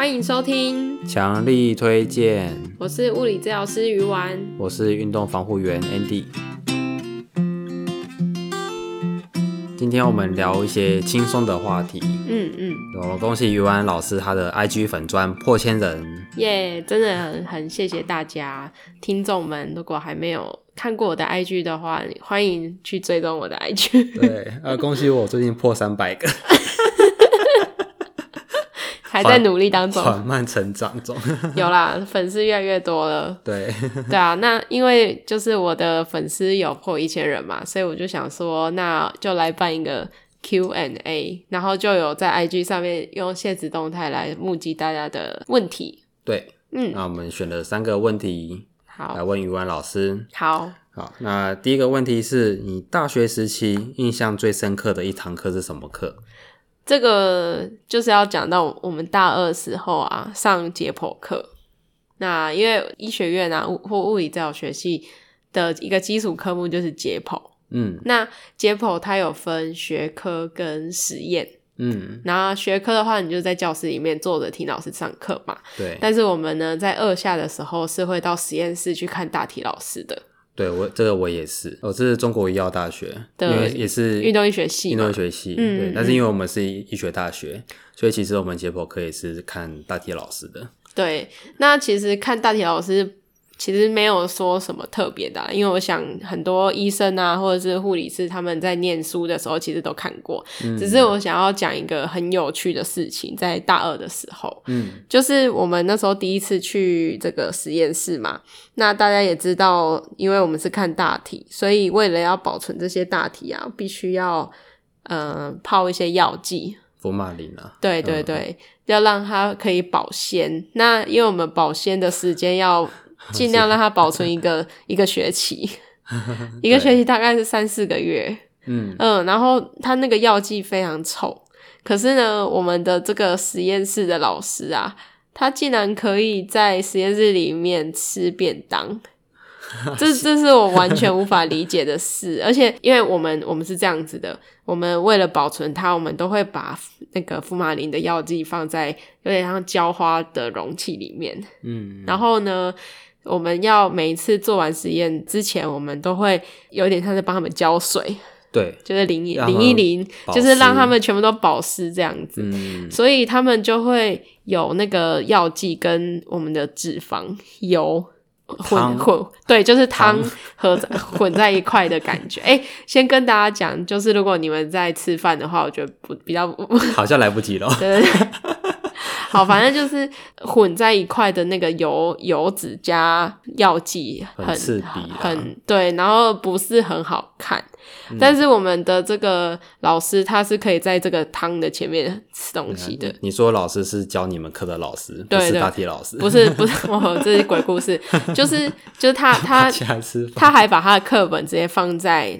欢迎收听，强力推荐。我是物理治疗师鱼丸，我是运动防护员 Andy。今天我们聊一些轻松的话题。嗯嗯，我恭喜鱼丸老师他的 IG 粉砖破千人。耶真的很很谢谢大家听众们。如果还没有看过我的 IG 的话，欢迎去追踪我的 IG。对，呃，恭喜我最近破三百个。还在努力当中，缓慢成长中。有啦，粉丝越来越多了。对，对啊，那因为就是我的粉丝有破一千人嘛，所以我就想说，那就来办一个 Q&A，然后就有在 IG 上面用限时动态来募集大家的问题。对，嗯，那我们选了三个问题，好，来问鱼丸老师。好，好，那第一个问题是你大学时期印象最深刻的一堂课是什么课？这个就是要讲到我们大二时候啊，上解剖课。那因为医学院啊，或物理治疗学系的一个基础科目就是解剖。嗯，那解剖它有分学科跟实验。嗯，然后学科的话，你就在教室里面坐着听老师上课嘛。对。但是我们呢，在二下的时候是会到实验室去看大体老师的。对，我这个我也是，我这是中国医药大学，对因为也是运动医学系，运动医学系，嗯、对。但是因为我们是医学大学，嗯、所以其实我们解剖课也是看大体老师的。对，那其实看大体老师。其实没有说什么特别的啊，因为我想很多医生啊，或者是护理师，他们在念书的时候其实都看过。嗯，只是我想要讲一个很有趣的事情，在大二的时候，嗯，就是我们那时候第一次去这个实验室嘛。那大家也知道，因为我们是看大体，所以为了要保存这些大体啊，必须要呃泡一些药剂，福马林啊，对对对，嗯，要让它可以保鲜。那因为我们保鲜的时间要。尽量让它保存一个 一个学期，一个学期大概是三四个月。嗯嗯，然后它那个药剂非常臭，可是呢，我们的这个实验室的老师啊，他竟然可以在实验室里面吃便当，这这是我完全无法理解的事。而且，因为我们我们是这样子的，我们为了保存它，我们都会把那个福马林的药剂放在有点像浇花的容器里面。嗯，然后呢，我们要每一次做完实验之前，我们都会有点像是帮他们浇水，对，就是淋一淋一淋，就是让他们全部都保湿这样子。嗯，所以他们就会有那个药剂跟我们的脂肪油混混，对，就是汤和 混在一块的感觉。哎、欸，先跟大家讲，就是如果你们在吃饭的话，我觉得不比较好像来不及了。对。好，反正就是混在一块的那个油油脂加药剂，很很刺鼻，很对，然后不是很好看。嗯、但是我们的这个老师他是可以在这个汤的前面吃东西的。你说老师是教你们课的老师，对对不是大体老师？不是不是，我，这是鬼故事。就是就是他 他他还把他的课本直接放在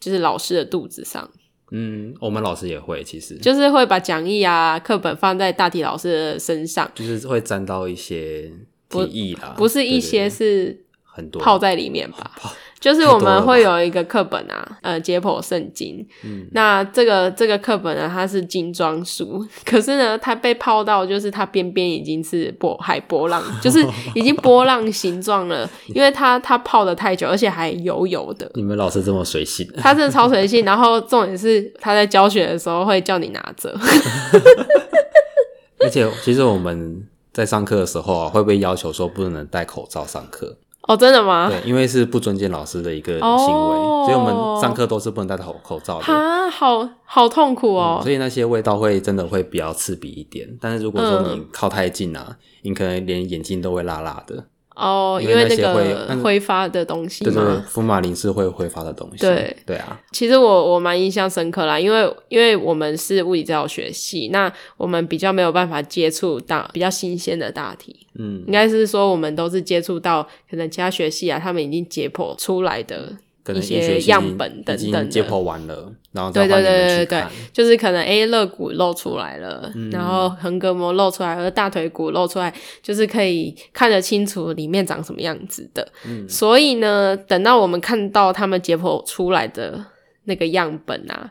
就是老师的肚子上。嗯，我们老师也会，其实就是会把讲义啊、课本放在大体老师的身上，就是会沾到一些提议啦，不，不是一些，是很多泡在里面吧。就是我们会有一个课本啊，呃，解剖圣经。嗯，那这个这个课本呢，它是精装书，可是呢，它被泡到，就是它边边已经是波海波浪，就是已经波浪形状了，因为它它泡的太久，而且还油油的。你们老师这么随性？他真的超随性，然后重点是他在教学的时候会叫你拿着。而且其实我们在上课的时候啊，会被要求说不能戴口罩上课。哦，真的吗？对，因为是不尊敬老师的一个行为，哦、所以我们上课都是不能戴口口罩的。啊，好好痛苦哦、嗯！所以那些味道会真的会比较刺鼻一点。但是如果说你靠太近啊，嗯、你可能连眼睛都会辣辣的。哦，因为那个挥发的东西嘛，对，福马林是会挥发的东西。对对啊，其实我我蛮印象深刻啦，因为因为我们是物理治疗学系，那我们比较没有办法接触到比较新鲜的大题。嗯，应该是说我们都是接触到可能其他学系啊，他们已经解剖出来的。一些样本等等解剖完了，然后对对对对对，就是可能 A 肋骨露出来了，嗯、然后横膈膜露出来，和大腿骨露出来，就是可以看得清楚里面长什么样子的。嗯，所以呢，等到我们看到他们解剖出来的那个样本啊，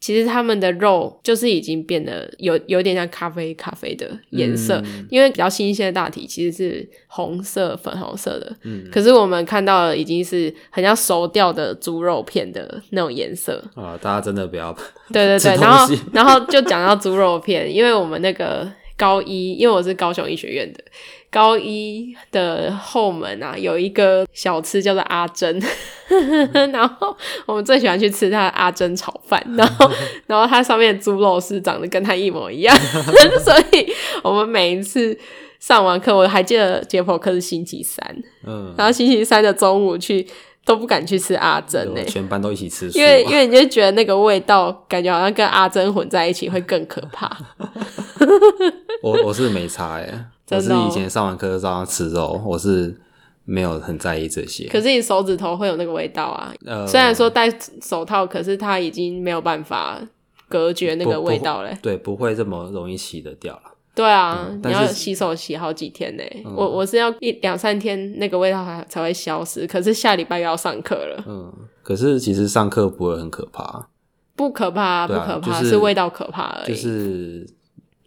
其实他们的肉就是已经变得有有点像咖啡咖啡的颜色，嗯、因为比较新鲜的大体其实是红色粉红色的，嗯，可是我们看到的已经是很像熟掉的猪肉片的那种颜色啊！大家真的不要 对对对，然后然后就讲到猪肉片，因为我们那个高一，因为我是高雄医学院的。高一的后门啊，有一个小吃叫做阿珍，然后我们最喜欢去吃它的阿珍炒饭，然后 然后它上面的猪肉是长得跟它一模一样，所以我们每一次上完课，我还记得解剖课是星期三，嗯，然后星期三的中午去都不敢去吃阿珍呢，全班都一起吃，因为因为你就觉得那个味道感觉好像跟阿珍混在一起会更可怕。我我是没差哎。我是以前上完课就照样吃肉，我是没有很在意这些。可是你手指头会有那个味道啊，呃、虽然说戴手套，可是它已经没有办法隔绝那个味道嘞。对，不会这么容易洗得掉了。对啊，嗯、你要洗手洗好几天呢。嗯、我我是要一两三天那个味道才才会消失。可是下礼拜又要上课了。嗯，可是其实上课不会很可怕，不可怕，啊，不可怕，就是，是味道可怕而已。就是。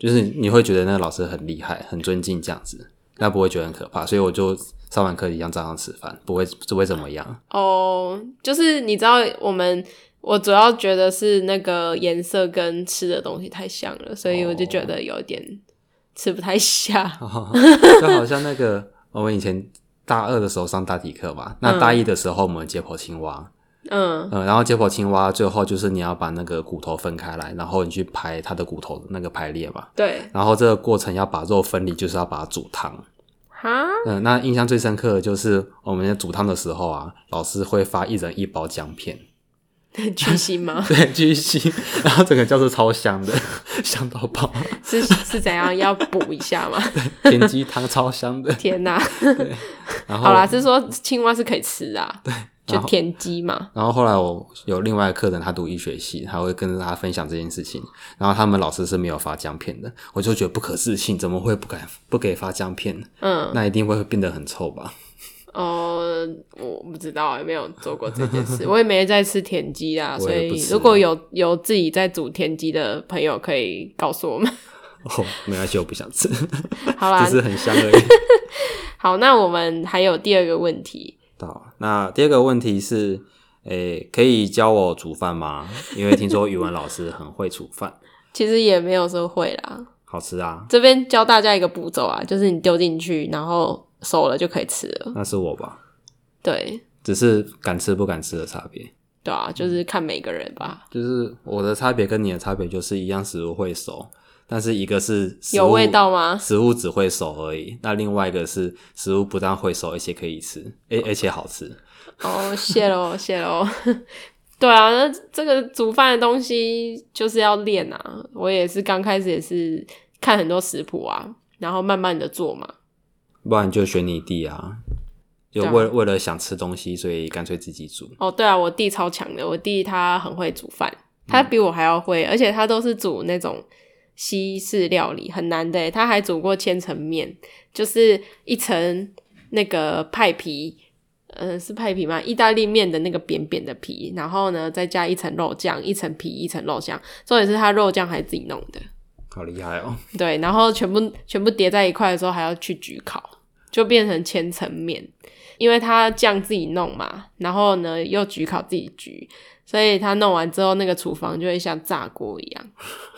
就是你会觉得那个老师很厉害、很尊敬这样子，那不会觉得很可怕，所以我就上完课一样照样吃饭，不会不会怎么样。哦，就是你知道我们，我主要觉得是那个颜色跟吃的东西太像了，所以我就觉得有点吃不太下。哦、就好像那个我们以前大二的时候上大体课嘛，那大一的时候我们解剖青蛙。嗯嗯，然后解剖青蛙最后就是你要把那个骨头分开来，然后你去排它的骨头的那个排列嘛。对。然后这个过程要把肉分离，就是要把它煮汤。哈。嗯，那印象最深刻的就是我们在煮汤的时候啊，老师会发一人一包姜片。巨腥吗？对，巨腥。然后整个教室超香的，香到爆。是是怎样？要补一下吗？对，田鸡汤超香的。天哪。好啦，是说青蛙是可以吃啊。对。就田鸡嘛，然后后来我有另外一个课程，他读医学系，他会跟大家分享这件事情。然后他们老师是没有发姜片的，我就觉得不可置信，怎么会不敢不给发姜片？嗯，那一定会变得很臭吧？哦、呃，我不知道，也没有做过这件事，我也没在吃田鸡啊。所以如果有有自己在煮田鸡的朋友，可以告诉我们。哦，没关系，我不想吃。好啦，只是很香而已。好，那我们还有第二个问题。那第二个问题是，诶、欸，可以教我煮饭吗？因为听说语文老师很会煮饭。其实也没有说会啦。好吃啊！这边教大家一个步骤啊，就是你丢进去，然后熟了就可以吃了。那是我吧？对，只是敢吃不敢吃的差别。对啊，就是看每个人吧。就是我的差别跟你的差别就是一样食物会熟。但是一个是有味道吗？食物只会熟而已。那另外一个是食物不但会熟，而且可以吃，而而且好吃。哦，谢喽，谢喽。对啊，那这个煮饭的东西就是要练啊。我也是刚开始也是看很多食谱啊，然后慢慢的做嘛。不然就选你弟啊，就为为了想吃东西，所以干脆自己煮。哦，对啊，我弟超强的，我弟他很会煮饭，他比我还要会，嗯、而且他都是煮那种。西式料理很难的耶，他还煮过千层面，就是一层那个派皮，嗯、呃，是派皮吗？意大利面的那个扁扁的皮，然后呢，再加一层肉酱，一层皮，一层肉酱，重点是他肉酱还是自己弄的，好厉害哦。对，然后全部全部叠在一块的时候还要去焗烤，就变成千层面，因为他酱自己弄嘛，然后呢又焗烤自己焗，所以他弄完之后那个厨房就会像炸锅一样。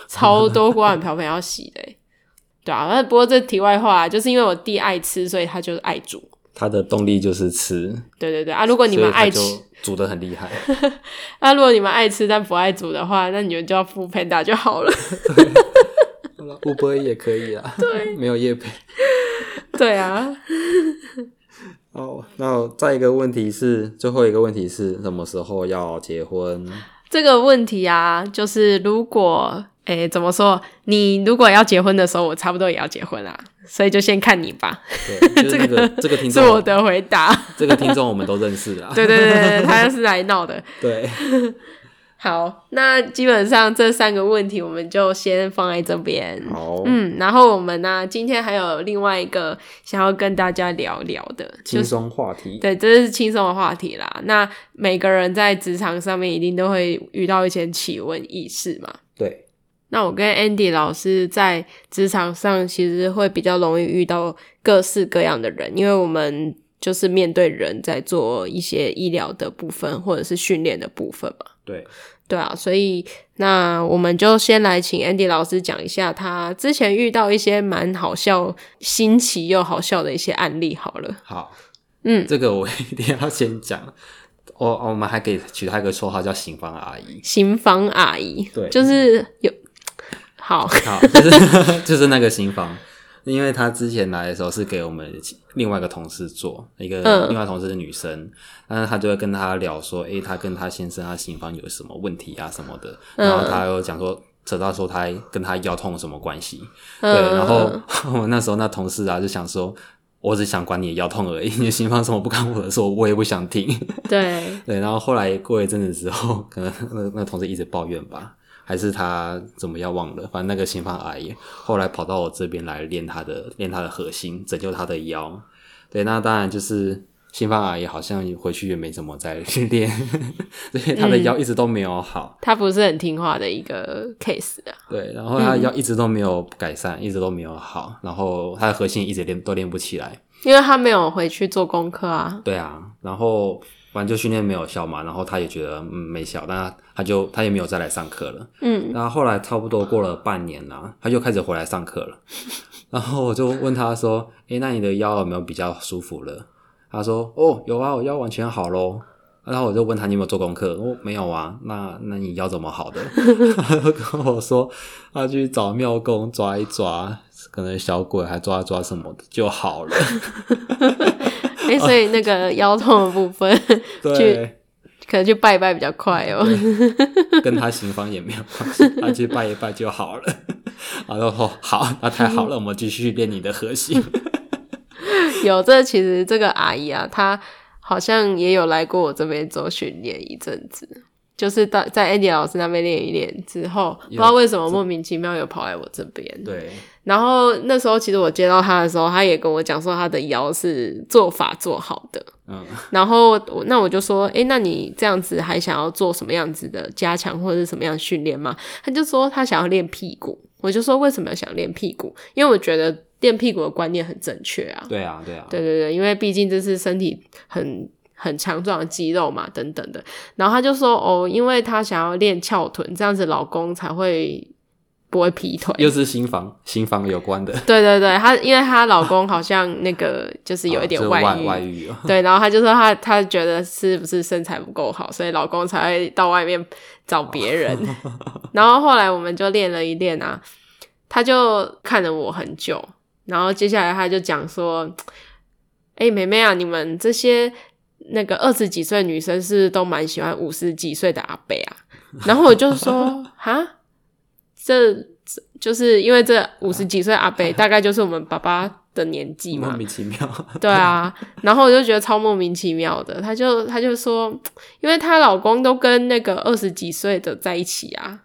超多锅碗瓢盆要洗的，对啊。那不过这题外话，就是因为我弟爱吃，所以他就是爱煮。他的动力就是吃。对对对啊！如果你们爱吃，煮的很厉害。那如果你们爱吃但不爱煮的话，那你们就要 foodpanda 就好了。Uber 也可以啊。对，没有叶配。对啊。哦，那再一个问题是，最后一个问题是什么时候要结婚？这个问题啊，就是如果。诶，怎么说？你如果要结婚的时候，我差不多也要结婚啦，所以就先看你吧。对，就是 那个这个听众是我的回答。这个听众我们都认识啊。对对对对，他就是来闹的。对。好，那基本上这三个问题我们就先放在这边。好，嗯，然后我们呢，今天还有另外一个想要跟大家聊聊的轻松话题。对，这是轻松的话题啦。那每个人在职场上面一定都会遇到一些奇闻异事嘛。对。那我跟 Andy 老师在职场上其实会比较容易遇到各式各样的人，因为我们就是面对人在做一些医疗的部分或者是训练的部分嘛。对。对啊，所以那我们就先来请 Andy 老师讲一下他之前遇到一些蛮好笑、新奇又好笑的一些案例好了。好，嗯，这个我 一定要先讲。我我们还可以取他一个绰号叫“刑房阿姨”。刑房阿姨，对，就是有 好好，就是 就是那个刑房。因为他之前来的时候是给我们另外一个同事做，一个另外同事是女生，嗯、但是他就会跟他聊说，诶，他跟他先生他心房有什么问题啊什么的，然后他又讲说扯到说他跟他腰痛有什么关系，嗯、对，然后 我那时候那同事啊就想说，我只想管你的腰痛而已，你的心房什么不干我的事，我也不想听，对。对，然后后来过一阵子之后，可能那那同事一直抱怨吧。还是他怎么样忘了？反正那个新房阿姨后来跑到我这边来练他的练他的核心，拯救他的腰。对，那当然就是新房阿姨好像回去也没怎么再训练，所以他的腰一直都没有好。他不是很听话的一个 case 啊。对，然后他的腰一直都没有改善，嗯、一直都没有好，然后他的核心一直练都练不起来，因为他没有回去做功课啊。对啊，然后。反正就训练没有效嘛，然后他也觉得嗯没效，但他他就他也没有再来上课了。嗯，然后后来差不多过了半年啦，他就开始回来上课了。然后我就问他说：“诶，那你的腰有没有比较舒服了？”他说：“哦，有啊，我腰完全好喽。”然后我就问他：“你有没有做功课？”哦，没有啊。那那你腰怎么好的？他就跟我说：“他去找庙公抓一抓，可能小鬼还抓一抓什么的就好了。” 哎、欸，所以那个腰痛的部分，对，去可能去拜一拜比较快哦。跟他行方也没有关系，他去拜一拜就好了。然后说好，那太好了，我们继续练你的核心。有这其实这个阿姨啊，她好像也有来过我这边做训练一阵子。就是到在 Andy 老师那边练一练之后，不知道为什么莫名其妙又跑来我这边。对。然后那时候其实我接到他的时候，他也跟我讲说他的腰是做法做好的。嗯。然后那我就说，诶，那你这样子还想要做什么样子的加强或者是什么样的训练吗？他就说他想要练屁股。我就说为什么要想练屁股？因为我觉得练屁股的观念很正确啊。对啊，对啊。对对对，因为毕竟这是身体很。很强壮的肌肉嘛，等等的。然后他就说：“哦，因为他想要练翘臀，这样子老公才会不会劈腿。”又是新房，新房有关的。对对对，她因为她老公好像那个就是有一点外遇，哦、外，外遇哦。对，然后她就说她她觉得是不是身材不够好，所以老公才会到外面找别人。哦、然后后来我们就练了一练啊，他就看了我很久，然后接下来他就讲说：“哎，妹妹啊，你们这些。”那个二十几岁女生是都蛮喜欢五十几岁的阿伯啊，然后我就说哈，这就是因为这五十几岁阿伯大概就是我们爸爸的年纪嘛，莫名其妙。对啊，然后我就觉得超莫名其妙的，他就他就说，因为她老公都跟那个二十几岁的在一起啊，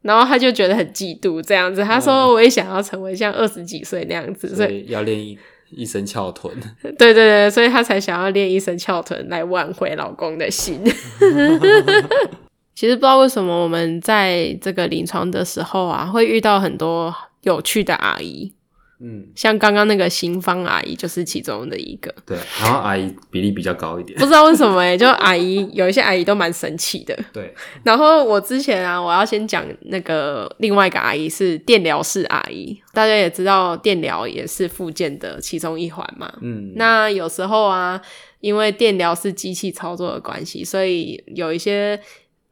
然后他就觉得很嫉妒这样子，他说我也想要成为像二十几岁那样子，所以要练。一身翘臀，对对对，所以他才想要练一身翘臀来挽回老公的心。其实不知道为什么我们在这个临床的时候啊，会遇到很多有趣的阿姨。嗯，像刚刚那个新芳阿姨就是其中的一个。对，然后阿姨比例比较高一点，不知道为什么哎、欸，就阿姨有一些阿姨都蛮神奇的。对，然后我之前啊，我要先讲那个另外一个阿姨是电疗室阿姨，大家也知道电疗也是附件的其中一环嘛。嗯，那有时候啊，因为电疗是机器操作的关系，所以有一些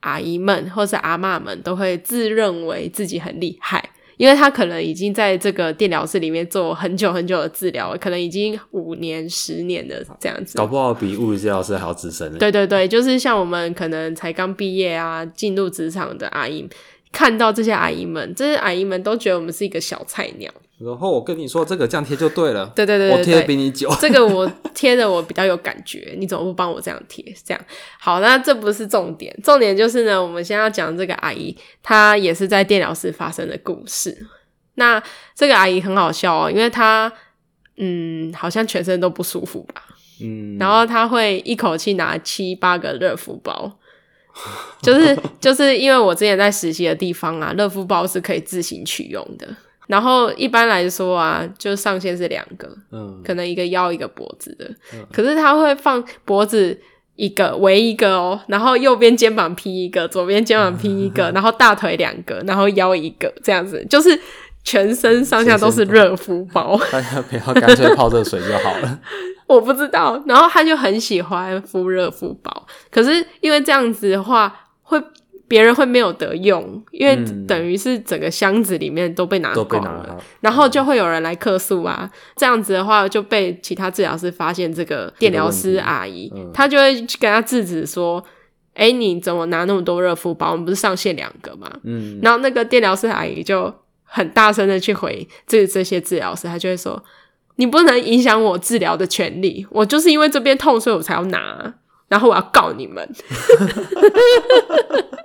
阿姨们或是阿嬷们都会自认为自己很厉害。因为他可能已经在这个电疗室里面做很久很久的治疗，可能已经五年、十年的这样子，搞不好比物理治疗师还要资深。对对对，就是像我们可能才刚毕业啊，进入职场的阿姨，看到这些阿姨们，这些阿姨们都觉得我们是一个小菜鸟。然后我跟你说，这个这样贴就对了。对对对，对，我贴的 比你久。这个我贴的我比较有感觉，你怎么不帮我这样贴？这样好，那这不是重点，重点就是呢，我们先要讲这个阿姨，她也是在电疗室发生的故事。那这个阿姨很好笑哦，因为她嗯，好像全身都不舒服吧，嗯，然后她会一口气拿七八个热敷包。就是 就是因为我之前在实习的地方啊，热敷包是可以自行取用的。然后一般来说啊，就上限是两个，嗯，可能一个腰一个脖子的。嗯，可是他会放脖子一个围一个哦，然后右边肩膀披一个，左边肩膀披一个，然后大腿两个，然后腰一个，这样子就是全身上下都是热敷包。大家不要干脆泡热水就好了。我不知道，然后他就很喜欢敷热敷包，可是因为这样子的话，会别人会没有得用，因为等于是整个箱子里面都被拿光了，了然后就会有人来客诉啊。这样子的话，就被其他治疗师发现这个电疗师阿姨，他就会跟他制止说：“哎、嗯，你怎么拿那么多热敷包？我们不是上限两个吗？”嗯，然后那个电疗师阿姨就很大声的去回这这些治疗师，他就会说。你不能影响我治疗的权利，我就是因为这边痛，所以我才要拿，然后我要告你们。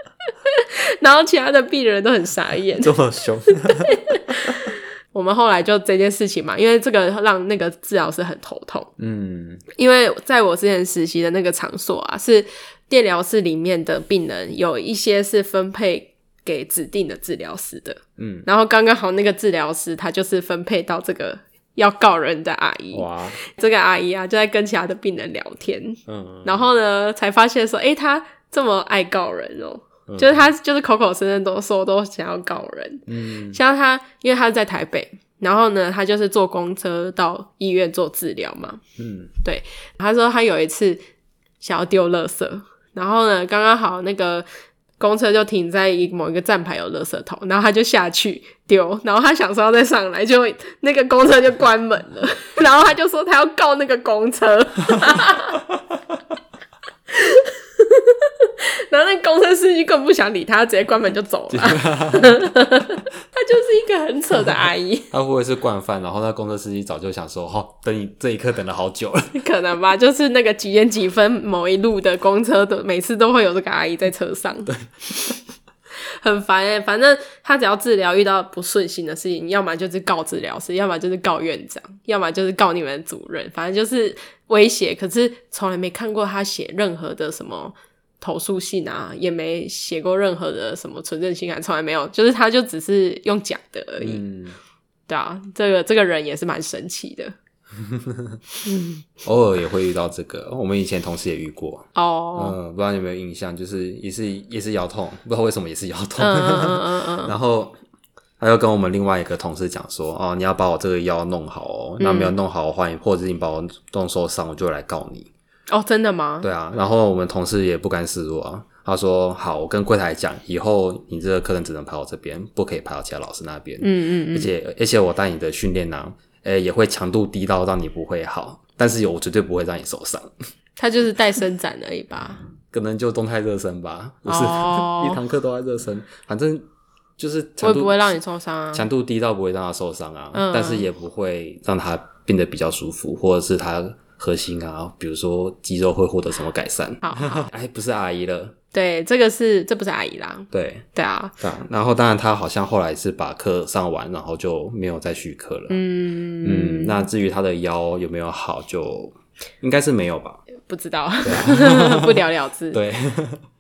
然后其他的病人都很傻眼，这么凶。我们后来就这件事情嘛，因为这个让那个治疗师很头痛。嗯，因为在我之前实习的那个场所啊，是电疗室里面的病人有一些是分配给指定的治疗师的。嗯，然后刚刚好那个治疗师他就是分配到这个。要告人的阿姨，哇！这个阿姨啊，就在跟其他的病人聊天，嗯，然后呢，才发现说，诶，她这么爱告人哦，嗯、就是他就是口口声声都说都想要告人，嗯，像他，因为他是在台北，然后呢，他就是坐公车到医院做治疗嘛，嗯，对，他说他有一次想要丢垃圾，然后呢，刚刚好那个。公车就停在一某一个站牌有垃圾桶，然后他就下去丢，然后他想说要再上来，就那个公车就关门了，然后他就说他要告那个公车。然后那公车司机根本不想理他，直接关门就走了。他就是一个很扯的阿姨。他会不会是惯犯？然后那公车司机早就想说：“哦，等你这一刻等了好久了。”可能吧，就是那个几点几分某一路的公车的，每次都会有这个阿姨在车上。对，很烦哎、欸。反正他只要治疗遇到不顺心的事情，要么就是告治疗师，要么就是告院长，要么就是告你们的主任，反正就是威胁。可是从来没看过他写任何的什么。投诉信啊，也没写过任何的什么存证信函，从来没有，就是他就只是用讲的而已。嗯，对啊，这个这个人也是蛮神奇的。偶尔也会遇到这个，我们以前同事也遇过。哦，嗯，不知道你有没有印象，就是也是也是腰痛，不知道为什么也是腰痛。嗯嗯嗯嗯。然后他又跟我们另外一个同事讲说：“哦，你要把我这个腰弄好哦，那没有弄好的话，或者你把我弄受伤，我就会来告你。”哦，真的吗？对啊，然后我们同事也不甘示弱啊。他说：“好，我跟柜台讲，以后你这个客人只能排我这边，不可以排到其他老师那边。嗯嗯嗯。而且而且我带你的训练呢，诶，也会强度低到让你不会好，但是我绝对不会让你受伤。他就是带伸展而已吧？可能就动态热身吧，不是、哦、一堂课都在热身，反正就是会不会让你受伤啊？强度低到不会让他受伤啊，嗯、但是也不会让他变得比较舒服，或者是他。”核心啊，比如说肌肉会获得什么改善？好，好，哎，不是阿姨了。对，这个是这不是阿姨啦。对，对啊。对啊。然后，当然，他好像后来是把课上完，然后就没有再续课了。嗯嗯。那至于他的腰有没有好，就应该是没有吧？不知道，啊、不了了之。对。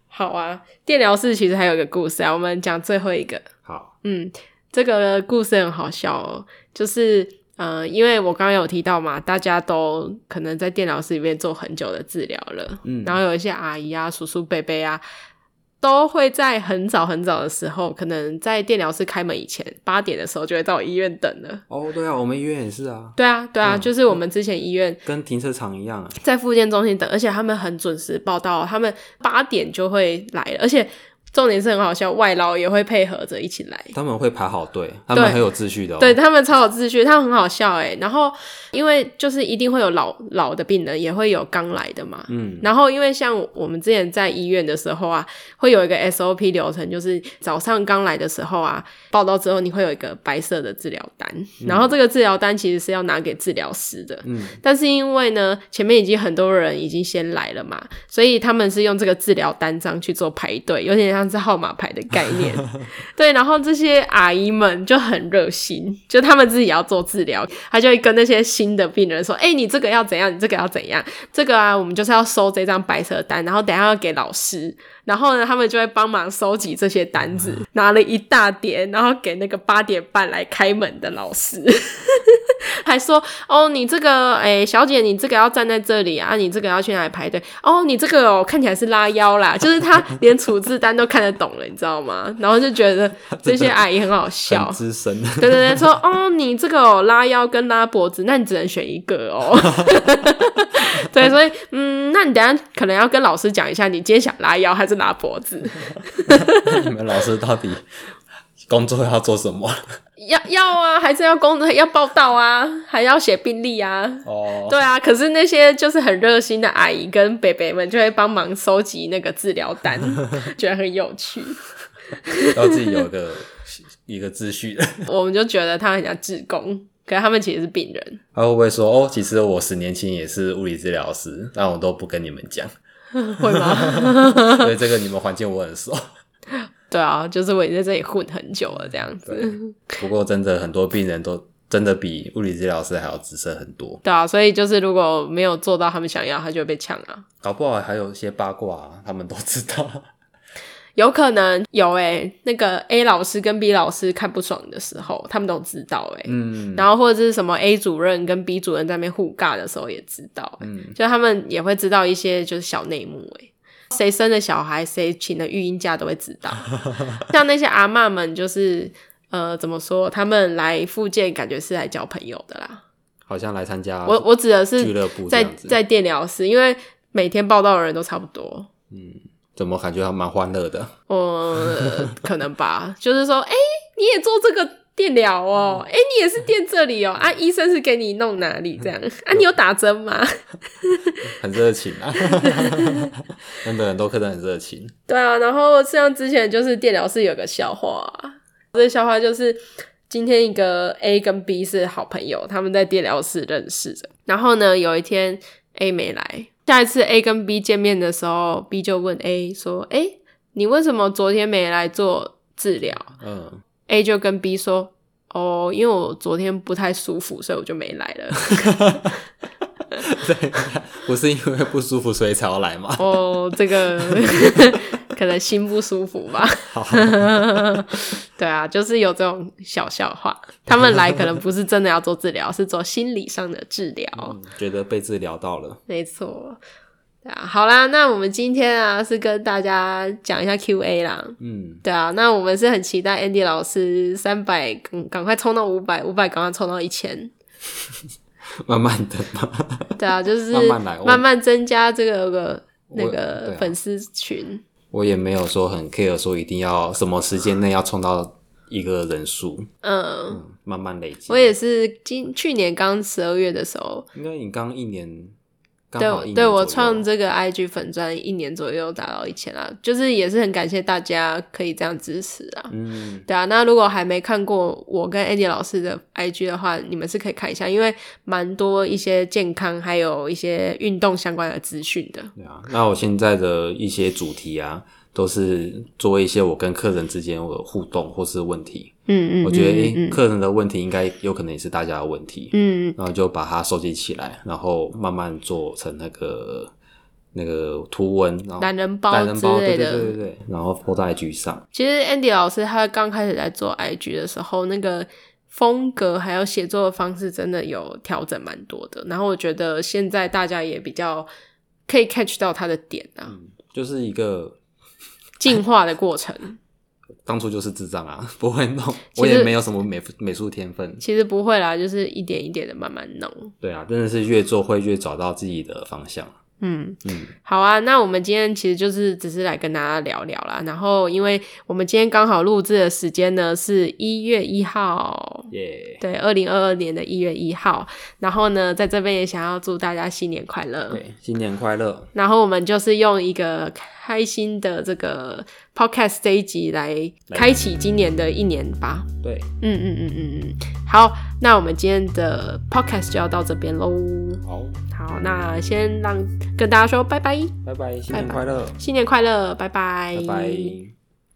好啊，电疗室其实还有一个故事啊，我们讲最后一个。好。嗯，这个故事很好笑哦，就是。嗯，因为我刚刚有提到嘛，大家都可能在电疗室里面做很久的治疗了，嗯，然后有一些阿姨啊、叔叔、伯伯啊，都会在很早很早的时候，可能在电疗室开门以前，八点的时候就会到医院等了。哦，对啊，我们医院也是啊。对啊，对啊，嗯，就是我们之前医院跟停车场一样啊，在复健中心等，而且他们很准时报到，他们八点就会来了，而且重点是很好笑，外劳也会配合着一起来。他们会排好队，他们很有秩序的、哦。对，他们超有秩序，他们很好笑哎。然后因为就是一定会有老老的病人，也会有刚来的嘛。嗯。然后因为像我们之前在医院的时候啊，会有一个 SOP 流程，就是早上刚来的时候啊，报到之后你会有一个白色的治疗单，嗯、然后这个治疗单其实是要拿给治疗师的。嗯。但是因为呢，前面已经很多人已经先来了嘛，所以他们是用这个治疗单张去做排队，有点像。是号码牌的概念，对，然后这些阿姨们就很热心，就他们自己要做治疗，他就会跟那些新的病人说：“哎、欸，你这个要怎样？你这个要怎样？这个啊，我们就是要收这张白色单，然后等一下要给老师。”然后呢，他们就会帮忙收集这些单子，拿了一大叠，然后给那个八点半来开门的老师，还说：“哦，你这个，哎，小姐，你这个要站在这里啊，你这个要去哪里排队？哦，你这个哦，看起来是拉腰啦，就是他连处置单都看得懂了，你知道吗？然后就觉得这些阿姨很好笑，资深，对对对，说 哦，你这个哦，拉腰跟拉脖子，那你只能选一个哦。对，所以嗯，那你等下可能要跟老师讲一下，你今天想拉腰还是？”拉脖子，你们老师到底工作要做什么？要要啊，还是要工作？要报道啊，还要写病历啊？哦，对啊。可是那些就是很热心的阿姨跟伯伯们，就会帮忙收集那个治疗单，觉得很有趣。然后自己有一个一个秩序的，我们就觉得他很像志工，可是他们其实是病人。他会不会说：“哦，其实我十年前也是物理治疗师，但我都不跟你们讲。”会吗？所以这个你们环境我很熟。对啊，就是我已经在这里混很久了，这样子。不过真的很多病人都真的比物理治疗师还要资深很多。对啊，所以就是如果没有做到他们想要，他就会被呛啊。搞不好还有一些八卦，他们都知道。有可能有诶、欸，那个 A 老师跟 B 老师看不爽的时候，他们都知道诶、欸。嗯，然后或者是什么 A 主任跟 B 主任在那边互尬的时候也知道、欸，嗯，就他们也会知道一些就是小内幕诶、欸，谁生的小孩，谁请的育婴假都会知道。像那些阿嬷们，就是呃，怎么说，他们来复健感觉是来交朋友的啦，好像来参加。我我指的是俱乐部在在电疗室，因为每天报道的人都差不多，嗯。怎么感觉还蛮欢乐的？呃，可能吧。就是说，哎、欸，你也做这个电疗哦？哎、欸，你也是电这里哦？啊，医生是给你弄哪里这样？啊，你有打针吗？很热情啊，很多客人很热情。对啊，然后像之前就是电疗室有个笑话，这个笑话就是今天一个 A 跟 B 是好朋友，他们在电疗室认识的。然后呢，有一天 A 没来。下一次 A 跟 B 见面的时候，B 就问 A 说：“哎、欸，你为什么昨天没来做治疗？”嗯，A 就跟 B 说：“哦，因为我昨天不太舒服，所以我就没来了。”对，不是因为不舒服所以才要来吗？哦，这个。可能心不舒服吧。好对啊，就是有这种小笑话。他们来可能不是真的要做治疗，是做心理上的治疗。嗯，觉得被治疗到了。没错。对啊，好啦，那我们今天啊是跟大家讲一下 Q&A 啦。嗯，对啊，那我们是很期待 Andy 老师三百，赶快冲到五百，五百赶快冲到一千。慢慢的嘛。对啊，就是慢慢来，慢慢增加这个个那个粉丝群。我也没有说很 care，说一定要什么时间内要冲到一个人数，嗯，嗯，慢慢累积。我也是今去年刚十二月的时候，应该你刚一年。对，对我创这个 IG 粉专一年左右达到一千啦，就是也是很感谢大家可以这样支持啊。嗯，对啊，那如果还没看过我跟 Andy 老师的 IG 的话，你们是可以看一下，因为蛮多一些健康还有一些运动相关的资讯的。对啊，那我现在的一些主题啊。都是做一些我跟客人之间的互动或是问题，嗯嗯，我觉得诶、欸，客人的问题应该有可能也是大家的问题，嗯，然后就把它收集起来，然后慢慢做成那个那个图文，然后懒人包之类的，对对对对，然后 po 在 IG 上。其实 Andy 老师他刚开始在做 IG 的时候，那个风格还有写作的方式真的有调整蛮多的，然后我觉得现在大家也比较可以 catch 到他的点啊，嗯、就是一个。进化的过程，当初就是智障啊，不会弄，我也没有什么美美术天分。其实不会啦，就是一点一点的慢慢弄。对啊，真的是越做会越找到自己的方向。嗯嗯，好啊，那我们今天其实就是只是来跟大家聊聊啦。然后，因为我们今天刚好录制的时间呢是一月一号，耶，对，二零二二年的一月一号。然后呢，在这边也想要祝大家新年快乐，对，新年快乐。然后我们就是用一个开心的这个 podcast 这一集来开启今年的一年吧。对，嗯嗯嗯嗯嗯，好，那我们今天的 podcast 就要到这边喽。好，好，那先让跟大家说拜拜，拜拜，新年快乐，新年快乐，拜拜，拜拜。